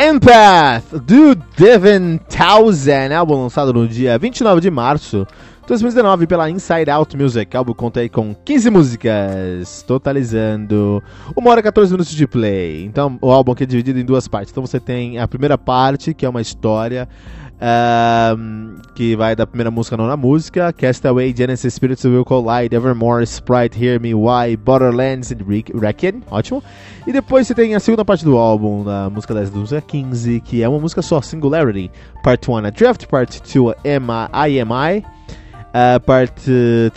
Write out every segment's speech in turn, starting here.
Empath, do Devin Townsend, álbum lançado no dia 29 de março de 2019 pela Inside Out Music. O álbum conta aí com 15 músicas, totalizando 1 hora e 14 minutos de play. Então, o álbum aqui é dividido em duas partes. Então, você tem a primeira parte, que é uma história um, que vai da primeira música à nona música, Castaway, Genesis, Spirits Will Collide, Evermore, Sprite, Hear Me, Why, Borderlands e Reckon, ótimo. E depois você tem a segunda parte do álbum, da música 10 da música 15, que é uma música só, Singularity, Part 1 a Draft, Part 2 a IMI, uh, Part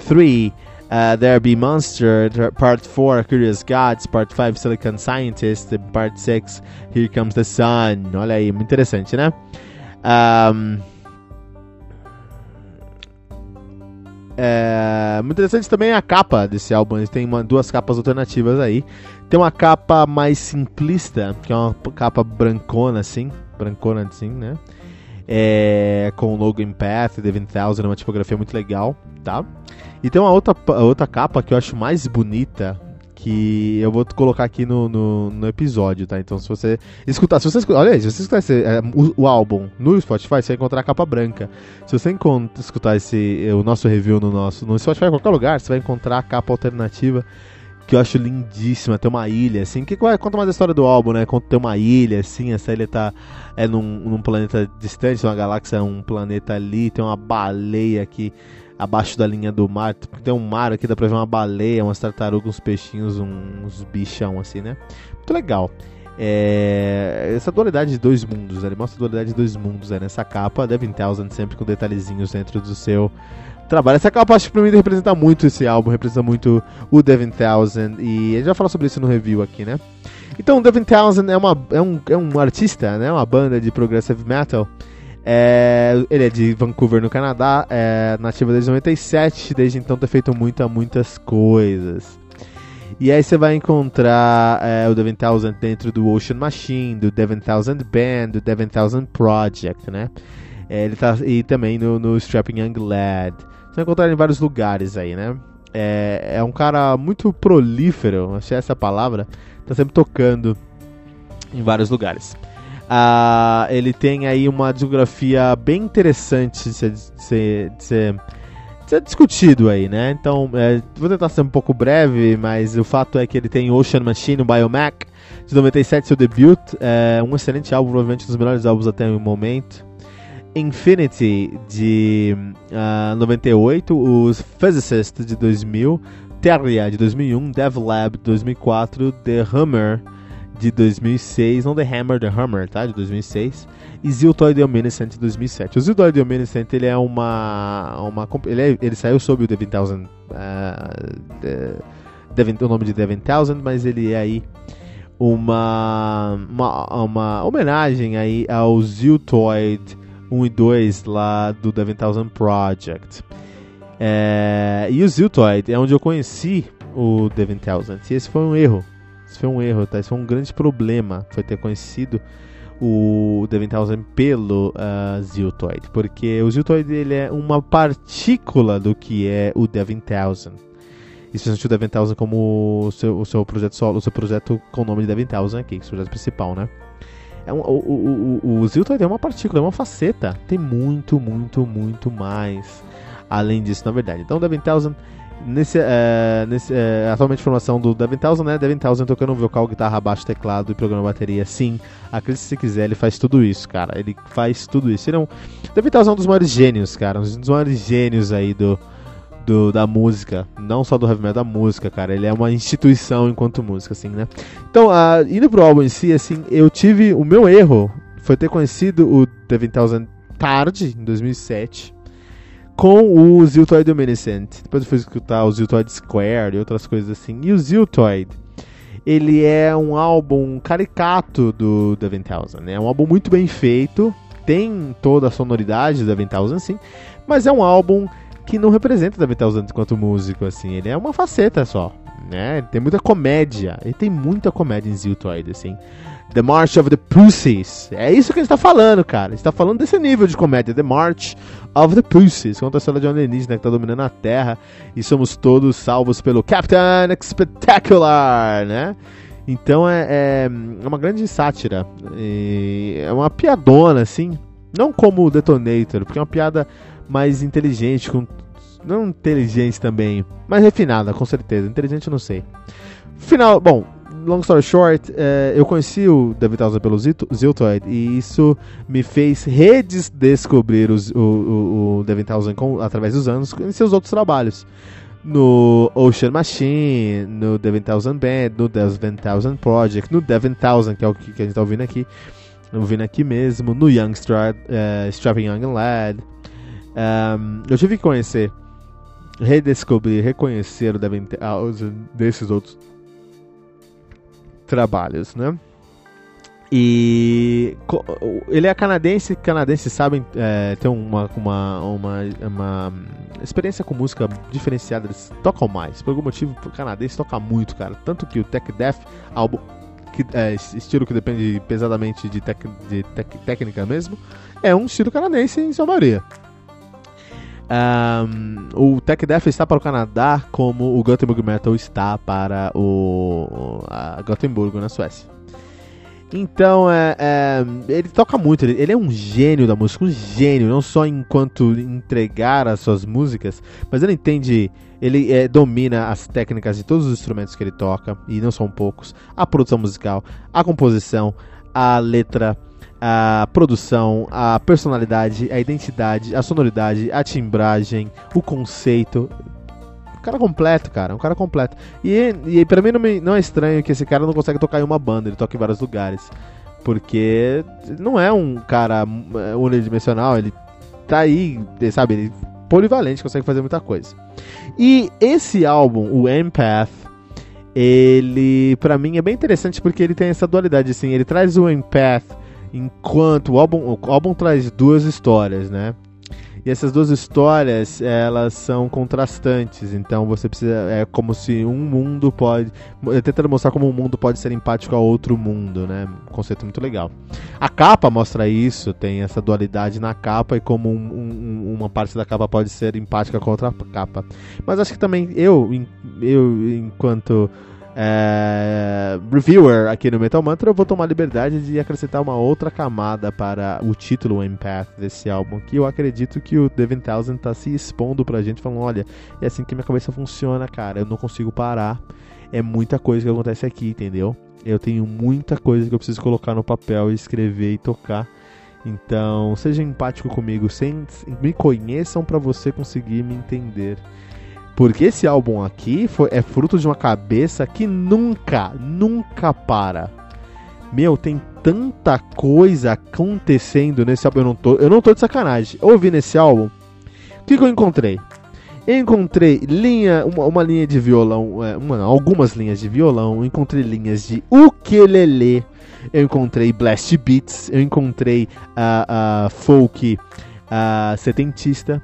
3 Uh, There Be Monster, Part 4 Curious Gods, Part 5 Silicon Scientist, Part 6 Here Comes the Sun. Olha aí, muito interessante, né? Um, é, muito interessante também a capa desse álbum. Tem uma, duas capas alternativas aí. Tem uma capa mais simplista, que é uma capa brancona assim, brancona assim, né? É, com o logo Empath, The 20000, uma tipografia muito legal, tá? E tem uma outra, outra capa que eu acho mais bonita, que eu vou colocar aqui no, no, no, episódio, tá? Então se você escutar, se você escutar, olha aí, se você escutar esse, é, o, o, álbum no Spotify, você vai encontrar a capa branca. Se você escutar esse, o nosso review no nosso no Spotify, em qualquer lugar, você vai encontrar a capa alternativa que eu acho lindíssima, tem uma ilha, assim, que conta mais a história do álbum, né? Conta tem uma ilha, assim, essa ilha tá é num, num planeta distante, uma galáxia, um planeta ali, tem uma baleia aqui abaixo da linha do mar. Tem um mar aqui, dá pra ver uma baleia, umas tartarugas, uns peixinhos, uns bichão assim, né? Muito legal. É, essa dualidade de dois mundos, ele mostra a dualidade de dois mundos né? nessa capa. Devin Townsend sempre com detalhezinhos dentro do seu trabalho. Essa capa acho que pra mim representa muito esse álbum, representa muito o Devin Townsend. E gente vai falar sobre isso no review aqui, né? Então, o Devin Townsend é, uma, é, um, é um artista, né? Uma banda de progressive metal é, ele é de Vancouver, no Canadá, é nativo desde 97, desde então tem feito muita, muitas coisas. E aí você vai encontrar é, o Devin Townsend dentro do Ocean Machine, do Devin Townsend Band, do Devin Townsend Project, né? É, ele tá e também no, no Strapping Young Lad. Você vai encontrar em vários lugares aí, né? É, é um cara muito prolífero, achei essa palavra. Tá sempre tocando em vários lugares. Uh, ele tem aí uma discografia bem interessante de ser, de ser, de ser, de ser discutido aí, né? Então, é, vou tentar ser um pouco breve, mas o fato é que ele tem Ocean Machine, o Biomac, de 97, seu debut, é um excelente álbum, provavelmente um dos melhores álbuns até o momento. Infinity, de uh, ah, 98, os Physicist, de 2000, Terria, de 2001, Devlab, de 2004, The Hammer, de 2006, não The Hammer, The Hammer, tá? De 2006. E Ziltoid The Omniscient de 2007. O Ziltoid The Omniscient, ele é uma... uma ele, é, ele saiu sob o Devin Townsend... Uh, Devin, o nome de Devin Townsend, mas ele é aí uma, uma, uma homenagem aí ao Ziltoid 1 e 2 lá do Devin Townsend Project. É, e o Ziltoid é onde eu conheci o Devin Townsend. E esse foi um erro isso foi um erro, tá? Isso foi um grande problema, foi ter conhecido o Devin Townsend pelo uh, Ziltoid, porque o Ziltoid ele é uma partícula do que é o Devin Townsend. Isso sentiu o Devin Townsend como o seu, o seu projeto solo, o seu projeto com o nome de Devin Townsend aqui, que é o projeto principal, né? É um, o, o, o, o Ziltoid é uma partícula, é uma faceta. Tem muito, muito, muito mais além disso, na verdade. Então, Devin Townsend Nesse, é, nesse é, atualmente formação do Devin Townsend, né? Devin Townsend tocando vocal, guitarra, baixo, teclado e programa bateria. Sim, acredite se quiser, ele faz tudo isso, cara. Ele faz tudo isso. Ele é um, Devin Townsend é um dos maiores gênios, cara. Um dos maiores gênios aí do, do, da música. Não só do heavy metal, da música, cara. Ele é uma instituição enquanto música, assim, né? Então, indo pro álbum em si, assim, eu tive... O meu erro foi ter conhecido o Devin Townsend tarde, em 2007 com o Ziltoid Luminescent. Depois eu fui escutar o Ziltoid Square e outras coisas assim. E o Ziltoid, ele é um álbum caricato do The Thousand, né? É um álbum muito bem feito, tem toda a sonoridade do The Thousand, sim, mas é um álbum que não representa The Thousand enquanto músico, assim. Ele é uma faceta só, né? Tem muita comédia, ele tem muita comédia em Ziltoid, assim. The March of the Pussies. É isso que a gente tá falando, cara. A gente tá falando desse nível de comédia. The March of the Pussies. Conta a história de um alienígena que tá dominando a Terra. E somos todos salvos pelo Captain Spectacular, né? Então é, é, é uma grande sátira. é uma piadona, assim. Não como o Detonator, porque é uma piada mais inteligente, com não inteligente também, mas refinada, com certeza. Inteligente eu não sei. Final, bom, long story short, é, eu conheci o David Townsend pelo Ziltoid e isso me fez redescobrir o, o, o David Townsend com, através dos anos em seus outros trabalhos. No Ocean Machine, no Devin Townsend Band, no Devin Townsend Project, no Devin Townsend, que é o que, que a gente está ouvindo aqui, ouvindo aqui mesmo, no Young Stra uh, Strapping Young Lad. Um, eu tive que conhecer, redescobrir, reconhecer o Devin Townsend desses outros trabalhos, né? E ele é canadense, canadenses sabem é, ter uma, uma, uma, uma, experiência com música diferenciada, eles tocam mais. Por algum motivo, o canadense toca muito, cara. Tanto que o Tech Death, álbum, que, é, estilo que depende pesadamente de, tec, de tec, técnica mesmo, é um estilo canadense em sua maioria. Um, o Tech Death está para o Canadá como o Gothenburg Metal está para o a Gothenburg na Suécia. Então, é, é, ele toca muito, ele, ele, é um gênio da música, um gênio, não só enquanto entregar as suas músicas, mas ele entende, ele é, domina as técnicas de todos os instrumentos que ele toca, e não são poucos, a produção musical, a composição, a letra, a produção, a personalidade, a identidade, a sonoridade, a timbragem, o conceito. Um cara completo, cara, um cara completo. E, e pra mim não, me, não é estranho que esse cara não consegue tocar em uma banda, ele toca em vários lugares. Porque não é um cara é, unidimensional, ele tá aí, sabe, ele polivalente, consegue fazer muita coisa. E esse álbum, o Empath, ele para mim é bem interessante porque ele tem essa dualidade assim, ele traz o Empath Enquanto o álbum, o álbum traz duas histórias, né? E essas duas histórias, elas são contrastantes, então você precisa. É como se um mundo pode. Tentando mostrar como um mundo pode ser empático a outro mundo, né? Um conceito muito legal. A capa mostra isso, tem essa dualidade na capa e como um, um, uma parte da capa pode ser empática com outra capa. Mas acho que também eu, eu enquanto é, reviewer aqui no Metal Mantra, eu vou tomar liberdade de acrescentar uma outra camada para o título Empath desse álbum, que eu acredito que o Devin Townsend tá se expondo pra gente, falando, olha, é assim que minha cabeça funciona, cara, eu não consigo parar, é muita coisa que acontece aqui, entendeu? Eu tenho muita coisa que eu preciso colocar no papel, escrever e tocar. Então, seja empático comigo, sem, me conheçam para você conseguir me entender. Porque esse álbum aqui foi, é fruto de uma cabeça que nunca, nunca para. Meu, tem tanta coisa acontecendo nesse álbum. Eu não tô, eu não tô de sacanagem. Ouvi nesse álbum. O que, que eu encontrei? Eu encontrei linha, uma, uma linha de violão, é, uma, algumas linhas de violão, eu encontrei linhas de ukulele, eu encontrei blast beats, eu encontrei uh, uh, folk uh, setentista,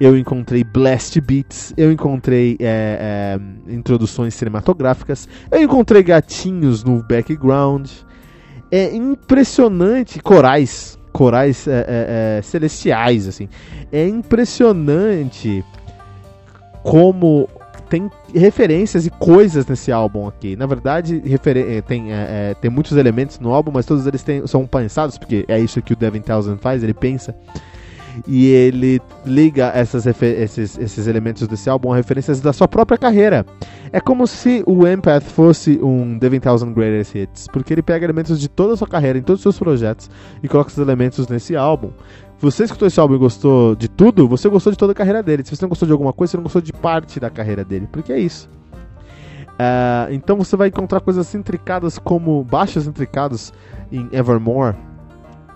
eu encontrei blast beats, eu encontrei é, é, introduções cinematográficas, eu encontrei gatinhos no background, É impressionante. Corais. Corais é, é, é, celestiais, assim. É impressionante como tem referências e coisas nesse álbum aqui. Na verdade, eh, tem, é, é, tem muitos elementos no álbum, mas todos eles têm, são pensados, porque é isso que o Devin Townsend faz, ele pensa. E ele liga essas esses, esses elementos desse álbum a referências da sua própria carreira. É como se o Empath fosse um Devin Townsend Greatest Hits, porque ele pega elementos de toda a sua carreira, em todos os seus projetos, e coloca esses elementos nesse álbum você escutou esse álbum e gostou de tudo, você gostou de toda a carreira dele. Se você não gostou de alguma coisa, você não gostou de parte da carreira dele. Porque é isso. Uh, então você vai encontrar coisas intricadas como baixos intricados em Evermore.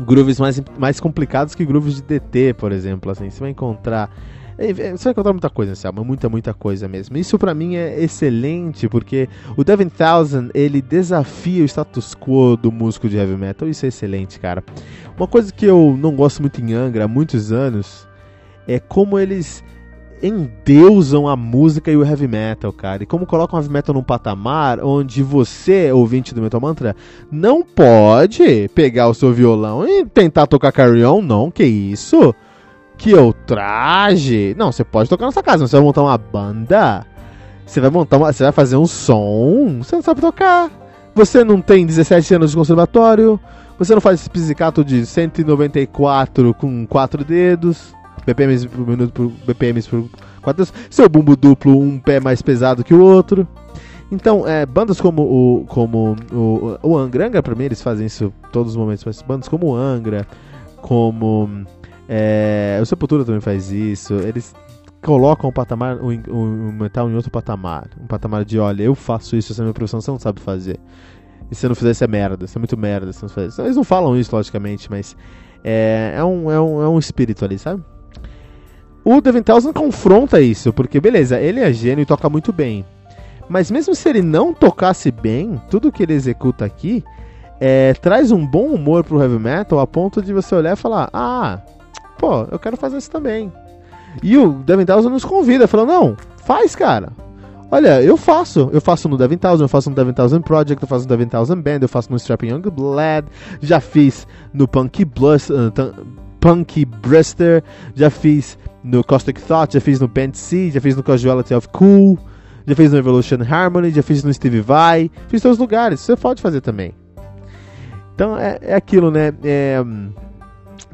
Grooves mais, mais complicados que grooves de DT, por exemplo. Assim, você vai encontrar é, é, você vai encontrar muita coisa nesse álbum, muita, muita coisa mesmo. Isso para mim é excelente, porque o Devin Thousand, ele desafia o status quo do músico de heavy metal, isso é excelente, cara. Uma coisa que eu não gosto muito em Angra há muitos anos é como eles endeusam a música e o heavy metal, cara. E como colocam o heavy metal num patamar onde você, ouvinte do Metal Mantra, não pode pegar o seu violão e tentar tocar Carry On, não, que isso? que eu traje. Não, você pode tocar na sua casa, mas você vai montar uma banda. Você vai montar uma, você vai fazer um som, você não sabe tocar. Você não tem 17 anos de conservatório. Você não faz esse pizzicato de 194 com 4 dedos. BPMs por minuto por BPMs por 4 dedos. Seu bumbo duplo, um pé mais pesado que o outro. Então, é, bandas como o como o, o Angra, Angra pra mim eles fazem isso todos os momentos, mas bandas como o Angra, como é, o Sepultura também faz isso. Eles colocam o patamar, o, o, metal em outro patamar. Um patamar de, olha, eu faço isso, essa é minha profissão, você não sabe fazer. E se você não fizer, isso é merda, isso é muito merda. Não Eles não falam isso, logicamente, mas é, é, um, é, um, é um espírito ali, sabe? O Devin Townsend confronta isso, porque beleza, ele é gênio e toca muito bem. Mas mesmo se ele não tocasse bem, tudo que ele executa aqui é, traz um bom humor pro heavy metal a ponto de você olhar e falar: Ah, pô, eu quero fazer isso também. E o Devin Townsend nos convida, falou, não, faz, cara. Olha, eu faço. Eu faço no Devin Townsend, eu faço no Devin Townsend Project, eu faço no Devin Townsend Band, eu faço no Strapping Young Blood, já fiz no Punky Blus, uh, Punky Brister, já fiz no Caustic Thought, já fiz no Band C, já fiz no Casuality of Cool, já fiz no Evolution Harmony, já fiz no Steve Vai, fiz todos os lugares. Você pode fazer também. Então é, é aquilo, né? É,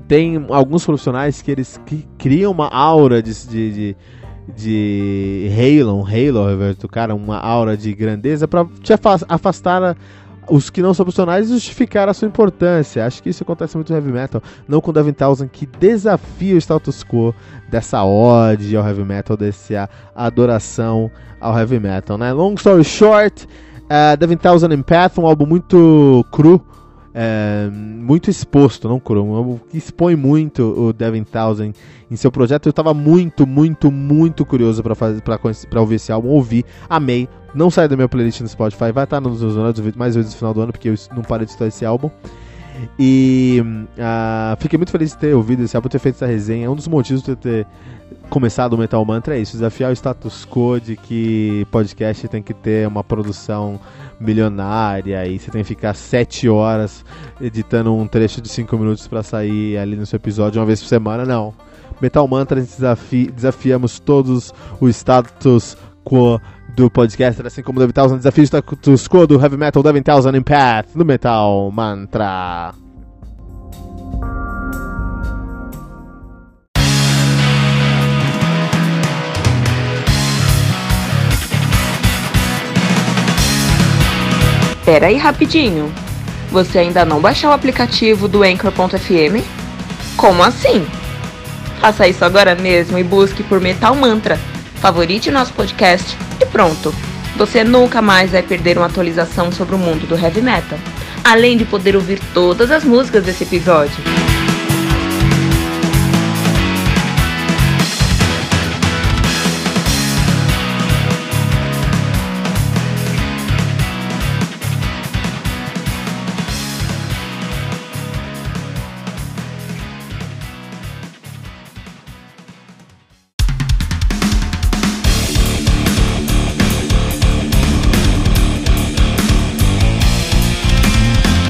tem alguns profissionais que eles criam uma aura de, de, de, de Halo, um Halo, do cara, uma aura de grandeza para te afastar os que não são profissionais e justificar a sua importância. Acho que isso acontece muito no heavy metal, não com o Devin Townsend que desafia o status quo dessa ode ao heavy metal, dessa adoração ao heavy metal, né? Long story short, uh, Devin Townsend Empath, um álbum muito cru, é, muito exposto, não Chrome, expõe muito o Devin Townsend em seu projeto. Eu estava muito, muito, muito curioso para ouvir esse álbum, ouvi, amei. Não sai da minha playlist no Spotify, vai estar nos meus mais vezes no final do ano, porque eu não parei de estudar esse álbum. E uh, fiquei muito feliz de ter ouvido esse álbum, ter feito essa resenha. Um dos motivos de ter começado o Metal Mantra é isso: desafiar o status quo de que podcast tem que ter uma produção milionária e você tem que ficar sete horas editando um trecho de cinco minutos para sair ali no seu episódio uma vez por semana. Não. Metal Mantra desafi desafiamos todos o status quo do podcast, assim como Devin Townsend desafio o status quo do Heavy Metal Devin Townsend Path do Metal Mantra. Pera aí rapidinho. Você ainda não baixou o aplicativo do Anchor.fm? Como assim? Faça isso agora mesmo e busque por Metal Mantra. Favorite nosso podcast e pronto. Você nunca mais vai perder uma atualização sobre o mundo do heavy metal, além de poder ouvir todas as músicas desse episódio.